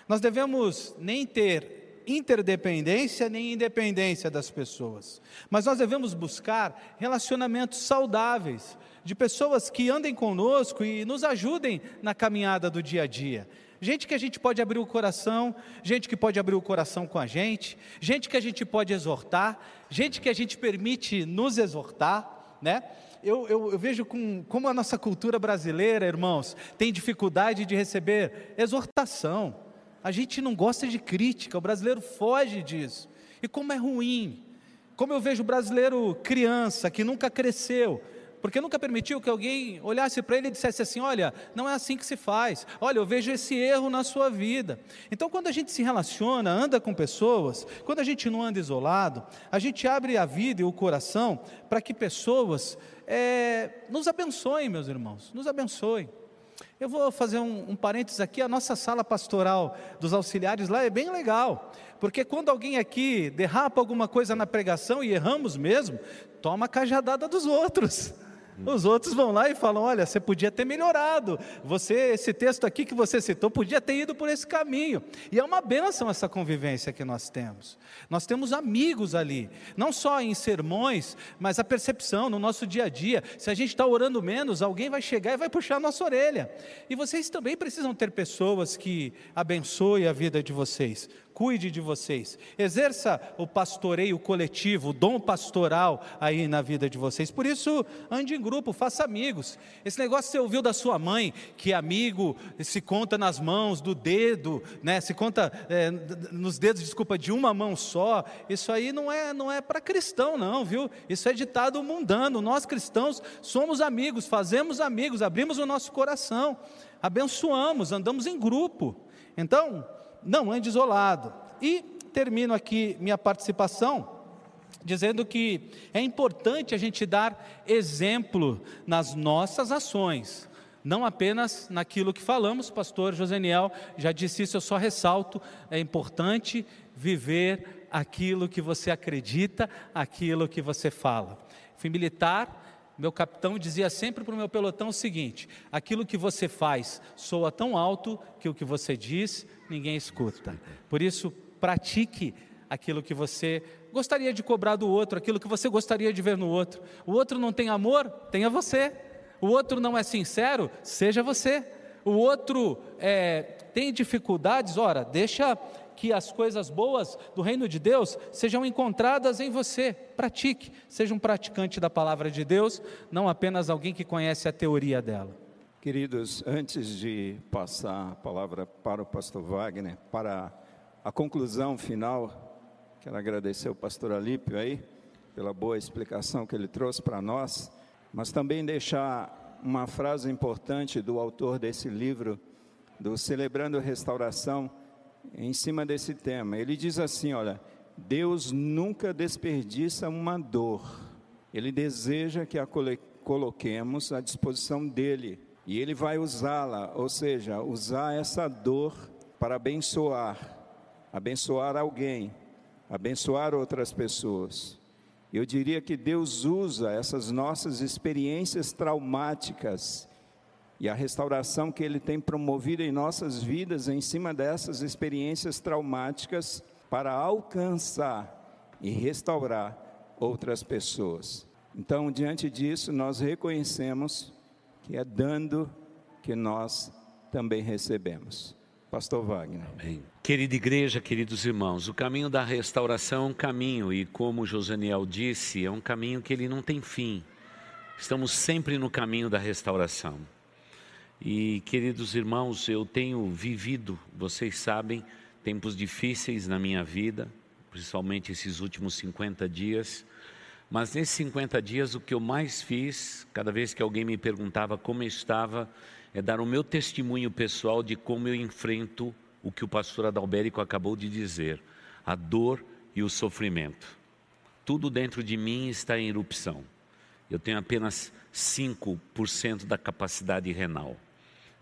Nós devemos nem ter interdependência nem independência das pessoas, mas nós devemos buscar relacionamentos saudáveis de pessoas que andem conosco e nos ajudem na caminhada do dia a dia. Gente que a gente pode abrir o coração, gente que pode abrir o coração com a gente, gente que a gente pode exortar, gente que a gente permite nos exortar, né? Eu, eu, eu, vejo com, como a nossa cultura brasileira, irmãos, tem dificuldade de receber exortação. A gente não gosta de crítica, o brasileiro foge disso. E como é ruim. Como eu vejo o brasileiro criança que nunca cresceu, porque nunca permitiu que alguém olhasse para ele e dissesse assim: Olha, não é assim que se faz, olha, eu vejo esse erro na sua vida. Então, quando a gente se relaciona, anda com pessoas, quando a gente não anda isolado, a gente abre a vida e o coração para que pessoas é, nos abençoem, meus irmãos, nos abençoem. Eu vou fazer um, um parênteses aqui, a nossa sala pastoral dos auxiliares lá é bem legal, porque quando alguém aqui derrapa alguma coisa na pregação e erramos mesmo, toma a cajadada dos outros. Os outros vão lá e falam: olha, você podia ter melhorado. Você, esse texto aqui que você citou, podia ter ido por esse caminho. E é uma benção essa convivência que nós temos. Nós temos amigos ali, não só em sermões, mas a percepção no nosso dia a dia. Se a gente está orando menos, alguém vai chegar e vai puxar a nossa orelha. E vocês também precisam ter pessoas que abençoem a vida de vocês cuide de vocês, exerça o pastoreio coletivo, o dom pastoral aí na vida de vocês. Por isso, ande em grupo, faça amigos. Esse negócio você ouviu da sua mãe, que amigo se conta nas mãos, do dedo, né? se conta é, nos dedos, desculpa, de uma mão só. Isso aí não é, não é para cristão, não, viu? Isso é ditado mundano. Nós cristãos somos amigos, fazemos amigos, abrimos o nosso coração, abençoamos, andamos em grupo. Então, não ande isolado. E termino aqui minha participação dizendo que é importante a gente dar exemplo nas nossas ações, não apenas naquilo que falamos, pastor Joseniel já disse isso, eu só ressalto, é importante viver aquilo que você acredita, aquilo que você fala. Fui militar, meu capitão dizia sempre para o meu pelotão o seguinte: aquilo que você faz soa tão alto que o que você diz ninguém escuta. Por isso, pratique aquilo que você gostaria de cobrar do outro, aquilo que você gostaria de ver no outro. O outro não tem amor? Tenha você. O outro não é sincero? Seja você. O outro é, tem dificuldades? Ora, deixa que as coisas boas do reino de Deus sejam encontradas em você. Pratique, seja um praticante da palavra de Deus, não apenas alguém que conhece a teoria dela. Queridos, antes de passar a palavra para o pastor Wagner, para a conclusão final, quero agradecer o pastor Alípio aí, pela boa explicação que ele trouxe para nós, mas também deixar uma frase importante do autor desse livro, do Celebrando Restauração, em cima desse tema. Ele diz assim: olha, Deus nunca desperdiça uma dor, Ele deseja que a coloquemos à disposição dele e ele vai usá-la, ou seja, usar essa dor para abençoar, abençoar alguém, abençoar outras pessoas. Eu diria que Deus usa essas nossas experiências traumáticas e a restauração que Ele tem promovido em nossas vidas em cima dessas experiências traumáticas para alcançar e restaurar outras pessoas. Então, diante disso, nós reconhecemos que é dando que nós também recebemos. Pastor Wagner. Amém. Querida igreja, queridos irmãos, o caminho da restauração é um caminho, e como Josaniel disse, é um caminho que ele não tem fim. Estamos sempre no caminho da restauração. E, queridos irmãos, eu tenho vivido, vocês sabem, tempos difíceis na minha vida, principalmente esses últimos 50 dias. Mas nesses 50 dias, o que eu mais fiz, cada vez que alguém me perguntava como eu estava, é dar o meu testemunho pessoal de como eu enfrento o que o pastor Adalberico acabou de dizer: a dor e o sofrimento. Tudo dentro de mim está em erupção. Eu tenho apenas 5% da capacidade renal.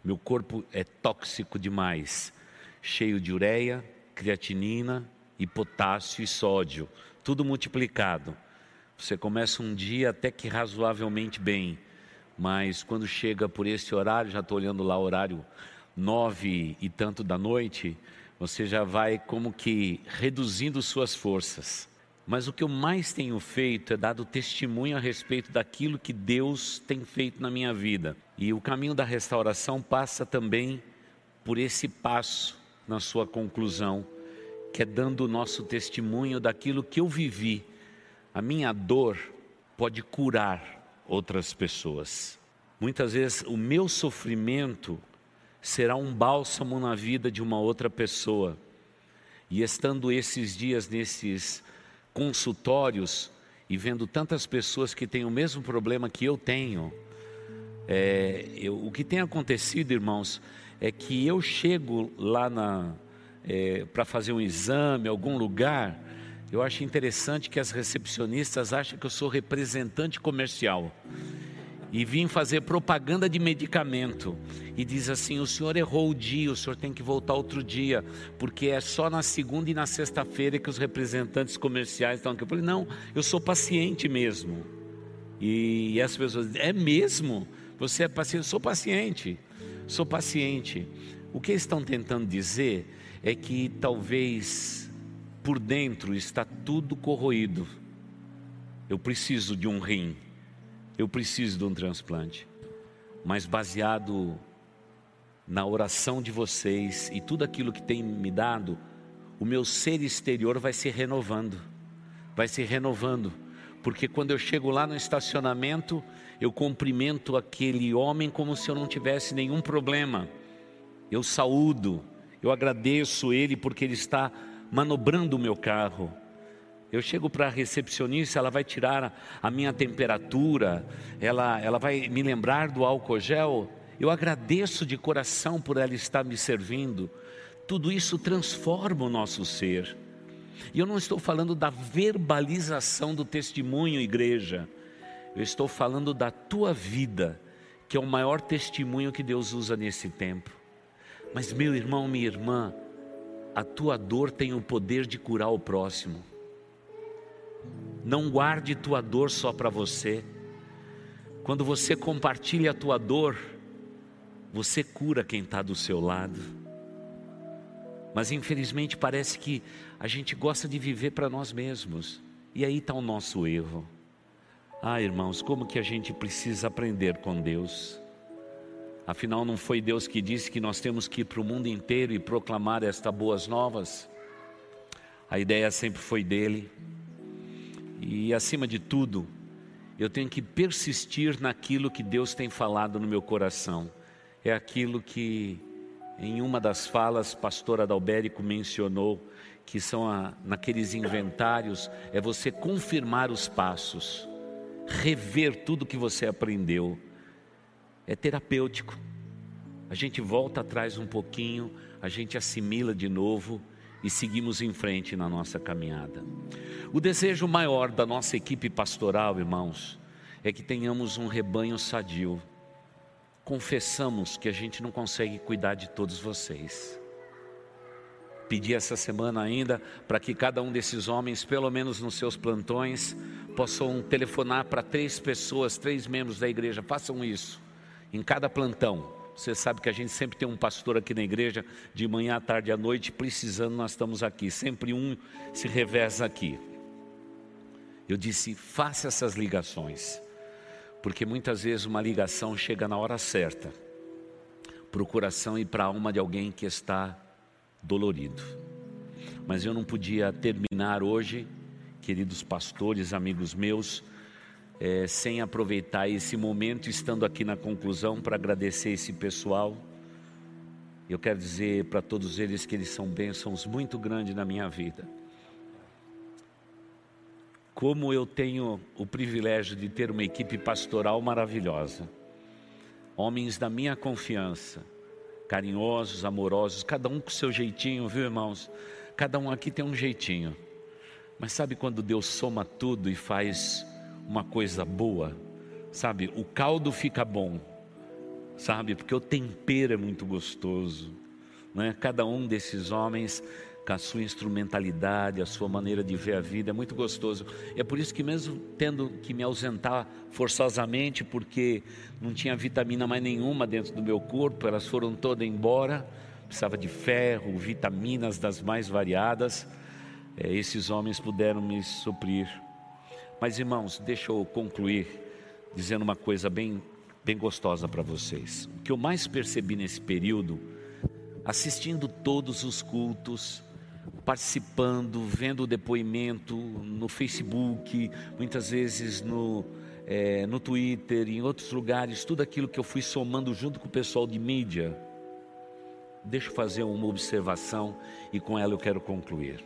Meu corpo é tóxico demais, cheio de ureia, creatinina e potássio e sódio, tudo multiplicado. Você começa um dia até que razoavelmente bem, mas quando chega por esse horário, já estou olhando lá o horário nove e tanto da noite, você já vai como que reduzindo suas forças. Mas o que eu mais tenho feito é dado testemunho a respeito daquilo que Deus tem feito na minha vida. E o caminho da restauração passa também por esse passo na sua conclusão, que é dando o nosso testemunho daquilo que eu vivi a minha dor pode curar outras pessoas. Muitas vezes o meu sofrimento será um bálsamo na vida de uma outra pessoa. E estando esses dias nesses consultórios e vendo tantas pessoas que têm o mesmo problema que eu tenho, é, eu, o que tem acontecido, irmãos, é que eu chego lá é, para fazer um exame, algum lugar, eu acho interessante que as recepcionistas acham que eu sou representante comercial e vim fazer propaganda de medicamento e diz assim: o senhor errou o dia, o senhor tem que voltar outro dia, porque é só na segunda e na sexta-feira que os representantes comerciais estão aqui. Eu falei: não, eu sou paciente mesmo. E, e as pessoas dizem: é mesmo? Você é paciente? Sou paciente, sou paciente. O que estão tentando dizer é que talvez por dentro está tudo corroído. Eu preciso de um rim, eu preciso de um transplante, mas baseado na oração de vocês e tudo aquilo que tem me dado, o meu ser exterior vai se renovando, vai se renovando, porque quando eu chego lá no estacionamento, eu cumprimento aquele homem como se eu não tivesse nenhum problema, eu saúdo, eu agradeço ele porque ele está manobrando o meu carro. Eu chego para a recepcionista, ela vai tirar a minha temperatura, ela, ela vai me lembrar do álcool gel. Eu agradeço de coração por ela estar me servindo. Tudo isso transforma o nosso ser. E eu não estou falando da verbalização do testemunho, igreja. Eu estou falando da tua vida, que é o maior testemunho que Deus usa nesse tempo. Mas, meu irmão, minha irmã, a tua dor tem o poder de curar o próximo. Não guarde tua dor só para você. Quando você compartilha a tua dor, você cura quem está do seu lado. Mas infelizmente parece que a gente gosta de viver para nós mesmos. E aí está o nosso erro. Ah, irmãos, como que a gente precisa aprender com Deus? Afinal, não foi Deus que disse que nós temos que ir para o mundo inteiro e proclamar estas boas novas? a ideia sempre foi dele. E acima de tudo, eu tenho que persistir naquilo que Deus tem falado no meu coração. É aquilo que em uma das falas, pastor Adalberico mencionou, que são a, naqueles inventários, é você confirmar os passos, rever tudo que você aprendeu. É terapêutico. A gente volta atrás um pouquinho, a gente assimila de novo e seguimos em frente na nossa caminhada. O desejo maior da nossa equipe pastoral, irmãos, é que tenhamos um rebanho sadio. Confessamos que a gente não consegue cuidar de todos vocês. Pedi essa semana ainda para que cada um desses homens, pelo menos nos seus plantões, possam telefonar para três pessoas, três membros da igreja. Façam isso em cada plantão você sabe que a gente sempre tem um pastor aqui na igreja, de manhã, à tarde, à noite, precisando, nós estamos aqui. Sempre um se reveza aqui. Eu disse: faça essas ligações, porque muitas vezes uma ligação chega na hora certa para o coração e para a alma de alguém que está dolorido. Mas eu não podia terminar hoje, queridos pastores, amigos meus, é, sem aproveitar esse momento, estando aqui na conclusão, para agradecer esse pessoal. Eu quero dizer para todos eles que eles são bênçãos muito grandes na minha vida. Como eu tenho o privilégio de ter uma equipe pastoral maravilhosa, homens da minha confiança, carinhosos, amorosos, cada um com seu jeitinho, viu irmãos? Cada um aqui tem um jeitinho. Mas sabe quando Deus soma tudo e faz uma coisa boa, sabe? O caldo fica bom, sabe? Porque o tempero é muito gostoso, né? Cada um desses homens com a sua instrumentalidade, a sua maneira de ver a vida, é muito gostoso. É por isso que mesmo tendo que me ausentar forçosamente, porque não tinha vitamina mais nenhuma dentro do meu corpo, elas foram todas embora, precisava de ferro, vitaminas das mais variadas, é, esses homens puderam me suprir. Mas irmãos, deixa eu concluir dizendo uma coisa bem, bem gostosa para vocês. O que eu mais percebi nesse período, assistindo todos os cultos, participando, vendo o depoimento no Facebook, muitas vezes no, é, no Twitter, em outros lugares, tudo aquilo que eu fui somando junto com o pessoal de mídia. Deixa eu fazer uma observação e com ela eu quero concluir.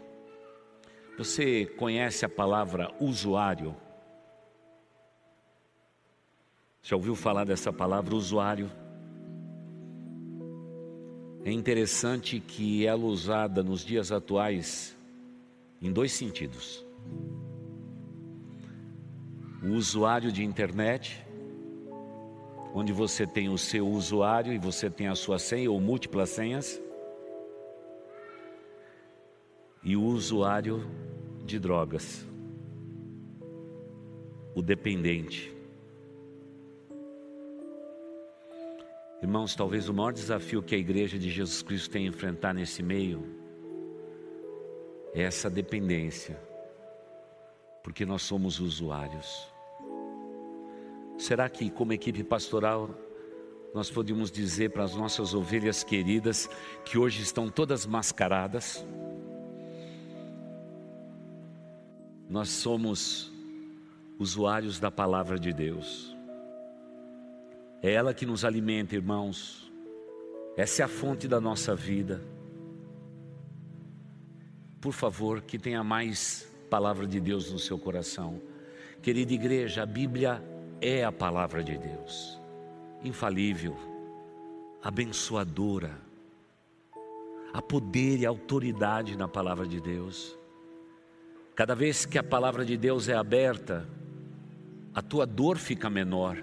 Você conhece a palavra usuário? Já ouviu falar dessa palavra usuário? É interessante que ela é usada nos dias atuais em dois sentidos. O usuário de internet, onde você tem o seu usuário e você tem a sua senha ou múltiplas senhas, e o usuário de drogas, o dependente. Irmãos, talvez o maior desafio que a igreja de Jesus Cristo tem a enfrentar nesse meio é essa dependência, porque nós somos usuários. Será que, como equipe pastoral, nós podemos dizer para as nossas ovelhas queridas que hoje estão todas mascaradas? Nós somos usuários da palavra de Deus. É ela que nos alimenta, irmãos. Essa é a fonte da nossa vida. Por favor, que tenha mais palavra de Deus no seu coração. Querida igreja, a Bíblia é a palavra de Deus, infalível, abençoadora. Há poder e autoridade na palavra de Deus. Cada vez que a palavra de Deus é aberta, a tua dor fica menor,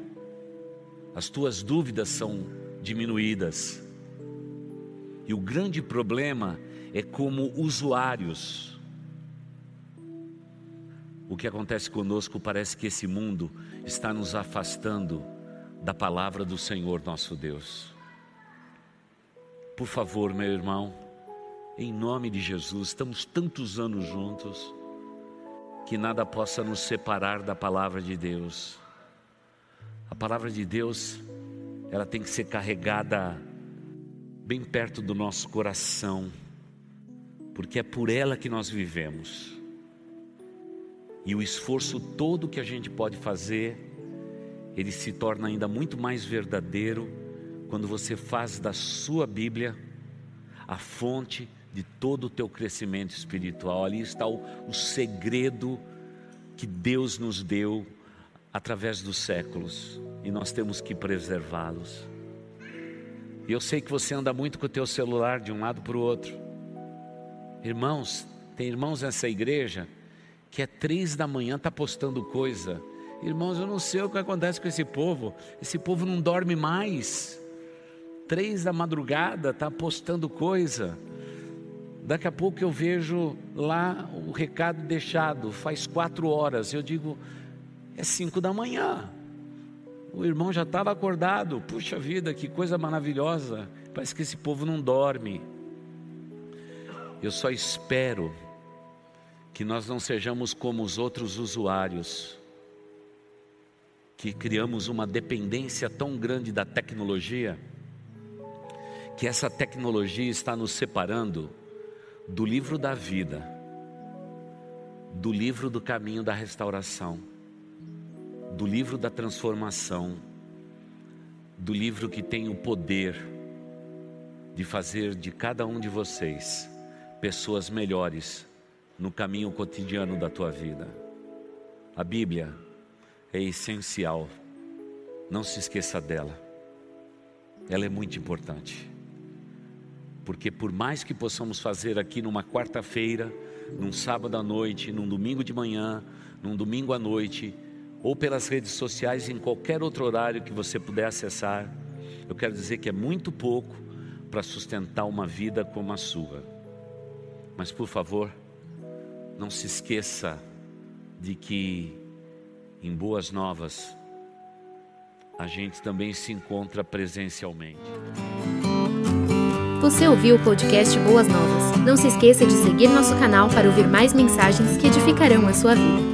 as tuas dúvidas são diminuídas. E o grande problema é como usuários. O que acontece conosco parece que esse mundo está nos afastando da palavra do Senhor nosso Deus. Por favor, meu irmão, em nome de Jesus, estamos tantos anos juntos que nada possa nos separar da palavra de Deus. A palavra de Deus, ela tem que ser carregada bem perto do nosso coração, porque é por ela que nós vivemos. E o esforço todo que a gente pode fazer, ele se torna ainda muito mais verdadeiro quando você faz da sua Bíblia a fonte de todo o teu crescimento espiritual. Ali está o, o segredo que Deus nos deu através dos séculos e nós temos que preservá-los. E eu sei que você anda muito com o teu celular de um lado para o outro. Irmãos, tem irmãos nessa igreja que é três da manhã está postando coisa. Irmãos, eu não sei o que acontece com esse povo. Esse povo não dorme mais. Três da madrugada está postando coisa. Daqui a pouco eu vejo lá o recado deixado, faz quatro horas. Eu digo, é cinco da manhã. O irmão já estava acordado. Puxa vida, que coisa maravilhosa. Parece que esse povo não dorme. Eu só espero que nós não sejamos como os outros usuários, que criamos uma dependência tão grande da tecnologia, que essa tecnologia está nos separando do livro da vida, do livro do caminho da restauração, do livro da transformação, do livro que tem o poder de fazer de cada um de vocês pessoas melhores no caminho cotidiano da tua vida. A Bíblia é essencial, não se esqueça dela, ela é muito importante. Porque por mais que possamos fazer aqui numa quarta-feira, num sábado à noite, num domingo de manhã, num domingo à noite, ou pelas redes sociais, em qualquer outro horário que você puder acessar, eu quero dizer que é muito pouco para sustentar uma vida como a sua. Mas por favor, não se esqueça de que em Boas Novas a gente também se encontra presencialmente. Você ouviu o podcast Boas Novas. Não se esqueça de seguir nosso canal para ouvir mais mensagens que edificarão a sua vida.